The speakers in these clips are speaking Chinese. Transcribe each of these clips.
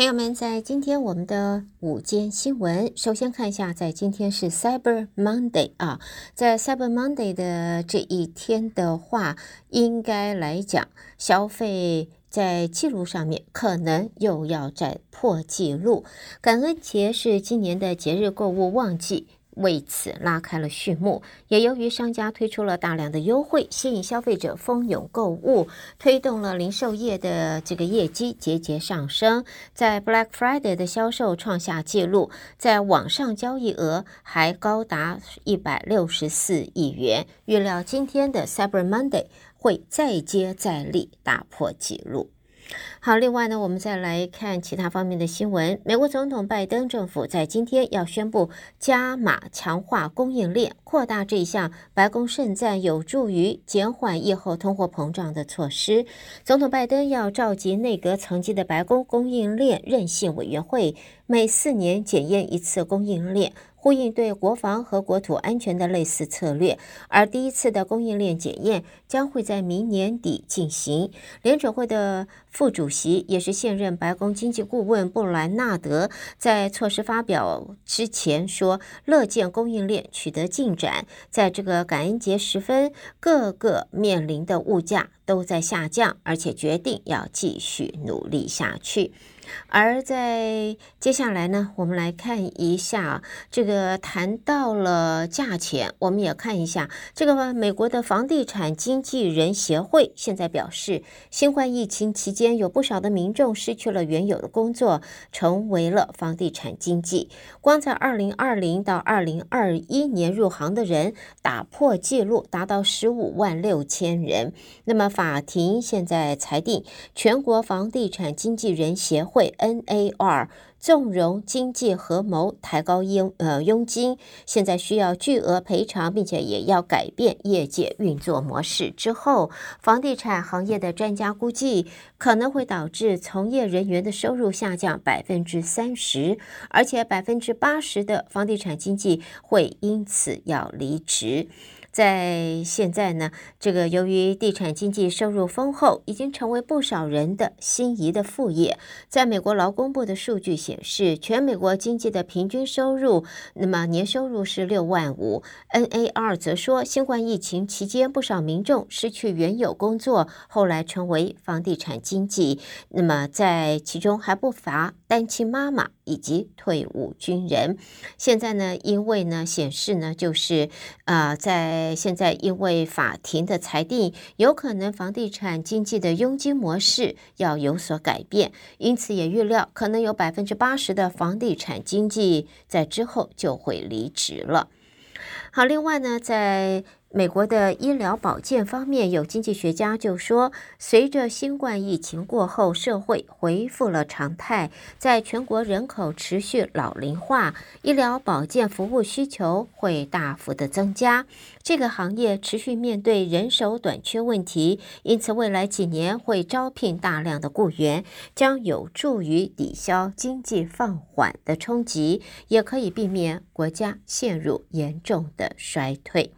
朋友们，在今天我们的午间新闻，首先看一下，在今天是 Cyber Monday 啊，在 Cyber Monday 的这一天的话，应该来讲，消费在记录上面可能又要再破纪录。感恩节是今年的节日购物旺季。为此拉开了序幕，也由于商家推出了大量的优惠，吸引消费者蜂拥购物，推动了零售业的这个业绩节节上升。在 Black Friday 的销售创下纪录，在网上交易额还高达一百六十四亿元。预料今天的 Cyber Monday 会再接再厉，打破纪录。好，另外呢，我们再来看其他方面的新闻。美国总统拜登政府在今天要宣布加码强化供应链，扩大这一项白宫盛赞有助于减缓疫后通货膨胀的措施。总统拜登要召集内阁层级的白宫供应链韧性委员会，每四年检验一次供应链。呼应对国防和国土安全的类似策略，而第一次的供应链检验将会在明年底进行。联准会的副主席也是现任白宫经济顾问布兰纳德在措施发表之前说，乐见供应链取得进展。在这个感恩节时分，各个面临的物价都在下降，而且决定要继续努力下去。而在接下来呢，我们来看一下这个谈到了价钱，我们也看一下这个美国的房地产经纪人协会现在表示，新冠疫情期间有不少的民众失去了原有的工作，成为了房地产经纪。光在二零二零到二零二一年入行的人打破纪录，达到十五万六千人。那么法庭现在裁定，全国房地产经纪人协会。为 NAR 纵容经济合谋抬高佣呃佣金，现在需要巨额赔偿，并且也要改变业界运作模式。之后，房地产行业的专家估计，可能会导致从业人员的收入下降百分之三十，而且百分之八十的房地产经纪会因此要离职。在现在呢，这个由于地产经济收入丰厚，已经成为不少人的心仪的副业。在美国劳工部的数据显示，全美国经济的平均收入，那么年收入是六万五。NAR 则说，新冠疫情期间，不少民众失去原有工作，后来成为房地产经济。那么在其中还不乏单亲妈妈以及退伍军人。现在呢，因为呢显示呢，就是啊、在现在因为法庭的裁定，有可能房地产经济的佣金模式要有所改变，因此也预料可能有百分之八十的房地产经济在之后就会离职了。好，另外呢，在美国的医疗保健方面，有经济学家就说，随着新冠疫情过后，社会恢复了常态，在全国人口持续老龄化，医疗保健服务需求会大幅的增加。这个行业持续面对人手短缺问题，因此未来几年会招聘大量的雇员，将有助于抵消经济放缓的冲击，也可以避免国家陷入严重的衰退。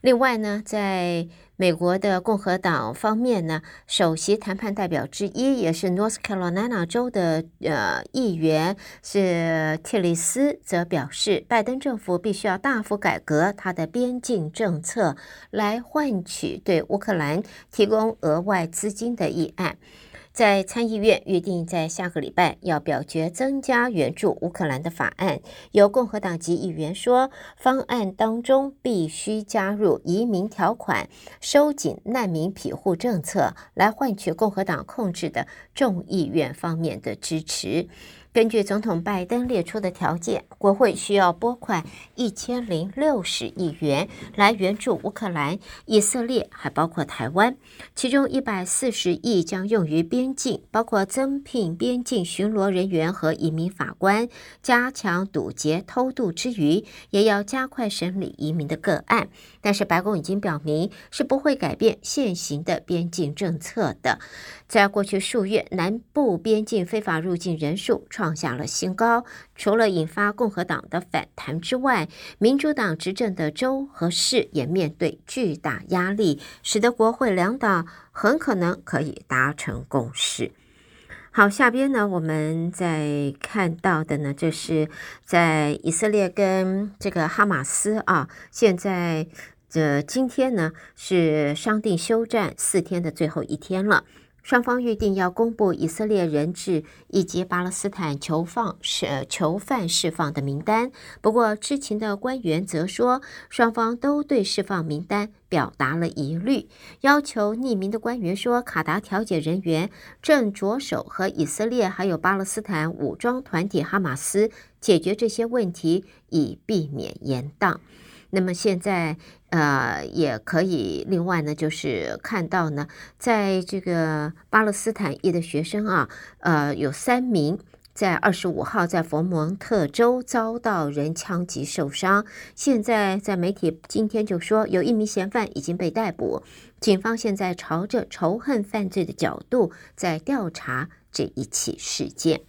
另外呢，在美国的共和党方面呢，首席谈判代表之一，也是 North Carolina 州的呃议员是蒂利斯，则表示，拜登政府必须要大幅改革他的边境政策，来换取对乌克兰提供额外资金的议案。在参议院预定在下个礼拜要表决增加援助乌克兰的法案，有共和党籍议员说，方案当中必须加入移民条款，收紧难民庇护政策，来换取共和党控制的众议院方面的支持。根据总统拜登列出的条件，国会需要拨款一千零六十亿元来援助乌克兰、以色列，还包括台湾。其中一百四十亿将用于边境，包括增聘边境巡逻人员和移民法官，加强堵截偷渡之余，也要加快审理移民的个案。但是白宫已经表明是不会改变现行的边境政策的。在过去数月，南部边境非法入境人数创创下了新高。除了引发共和党的反弹之外，民主党执政的州和市也面对巨大压力，使得国会两党很可能可以达成共识。好，下边呢，我们再看到的呢，就是在以色列跟这个哈马斯啊，现在这今天呢是商定休战四天的最后一天了。双方预定要公布以色列人质以及巴勒斯坦囚放是囚犯释放的名单。不过，知情的官员则说，双方都对释放名单表达了疑虑。要求匿名的官员说，卡达调解人员正着手和以色列还有巴勒斯坦武装团体哈马斯解决这些问题，以避免延宕。那么现在，呃，也可以另外呢，就是看到呢，在这个巴勒斯坦裔的学生啊，呃，有三名在二十五号在佛蒙特州遭到人枪击受伤。现在在媒体今天就说，有一名嫌犯已经被逮捕，警方现在朝着仇恨犯罪的角度在调查这一起事件。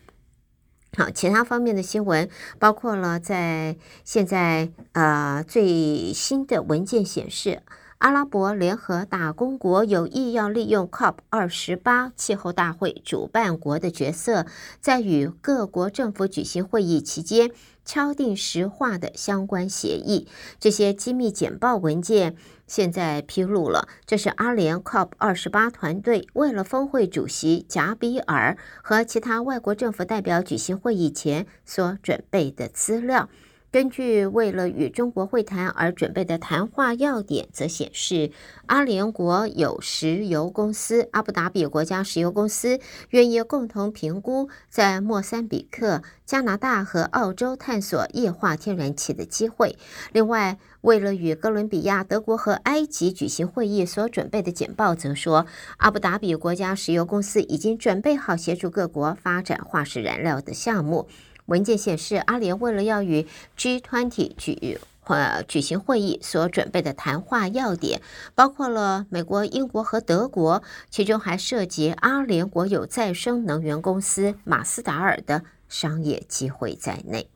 好，其他方面的新闻包括了在现在呃最新的文件显示，阿拉伯联合大公国有意要利用 COP 二十八气候大会主办国的角色，在与各国政府举行会议期间敲定石化的相关协议。这些机密简报文件。现在披露了，这是阿联 COP 二十八团队为了峰会主席贾比尔和其他外国政府代表举行会议前所准备的资料。根据为了与中国会谈而准备的谈话要点，则显示，阿联国有石油公司阿布达比国家石油公司愿意共同评估在莫桑比克、加拿大和澳洲探索液化天然气的机会。另外，为了与哥伦比亚、德国和埃及举行会议所准备的简报则说，阿布达比国家石油公司已经准备好协助各国发展化石燃料的项目。文件显示，阿联为了要与 G20 举呃举行会议所准备的谈话要点，包括了美国、英国和德国，其中还涉及阿联国有再生能源公司马斯达尔的商业机会在内。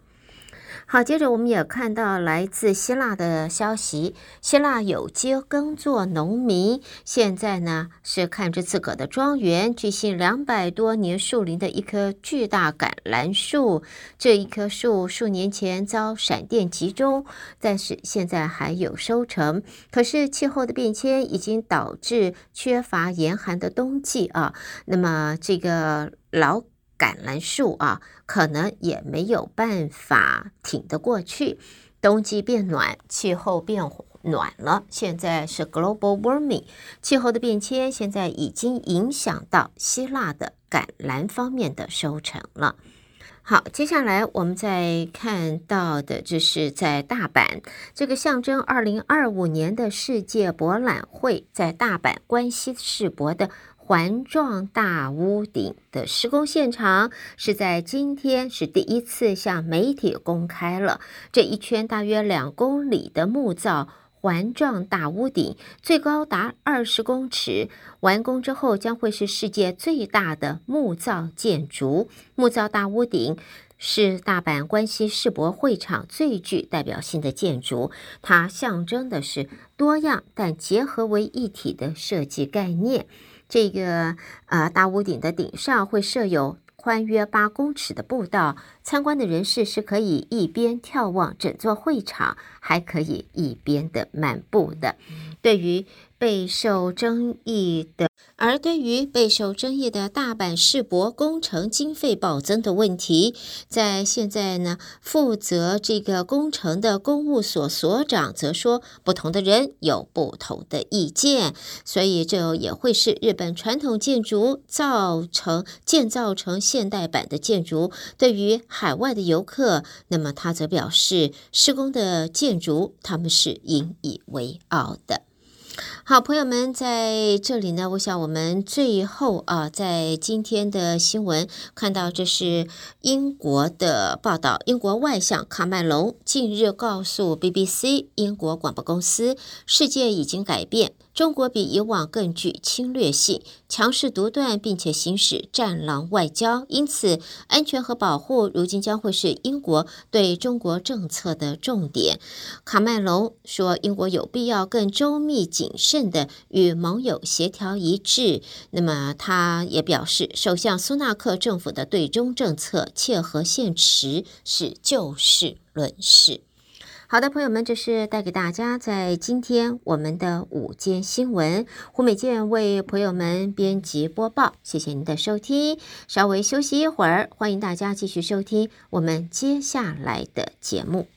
好，接着我们也看到来自希腊的消息，希腊有机耕作农民现在呢是看着自个的庄园，距今两百多年树龄的一棵巨大橄榄树，这一棵树数年前遭闪电击中，但是现在还有收成。可是气候的变迁已经导致缺乏严寒的冬季啊，那么这个老。橄榄树啊，可能也没有办法挺得过去。冬季变暖，气候变暖了。现在是 global warming，气候的变迁现在已经影响到希腊的橄榄方面的收成了。好，接下来我们再看到的，就是在大阪，这个象征二零二五年的世界博览会，在大阪关西世博的。环状大屋顶的施工现场是在今天是第一次向媒体公开了。这一圈大约两公里的木造环状大屋顶，最高达二十公尺，完工之后将会是世界最大的木造建筑。木造大屋顶是大阪关西世博会场最具代表性的建筑，它象征的是多样但结合为一体的设计概念。这个呃大屋顶的顶上会设有宽约八公尺的步道，参观的人士是可以一边眺望整座会场，还可以一边的漫步的。对于备受争议的，而对于备受争议的大阪世博工程经费暴增的问题，在现在呢，负责这个工程的公务所所长则说，不同的人有不同的意见，所以这也会是日本传统建筑造成建造成现代版的建筑，对于海外的游客，那么他则表示，施工的建筑他们是引以为傲的。好，朋友们，在这里呢，我想我们最后啊，在今天的新闻看到，这是英国的报道。英国外相卡麦隆近日告诉 BBC 英国广播公司，世界已经改变。中国比以往更具侵略性，强势独断，并且行使战狼外交。因此，安全和保护如今将会是英国对中国政策的重点。卡麦隆说，英国有必要更周密谨慎地与盟友协调一致。那么，他也表示，首相苏纳克政府的对中政策切合现实，是就事论事。好的，朋友们，这是带给大家在今天我们的午间新闻。胡美健为朋友们编辑播报，谢谢您的收听。稍微休息一会儿，欢迎大家继续收听我们接下来的节目。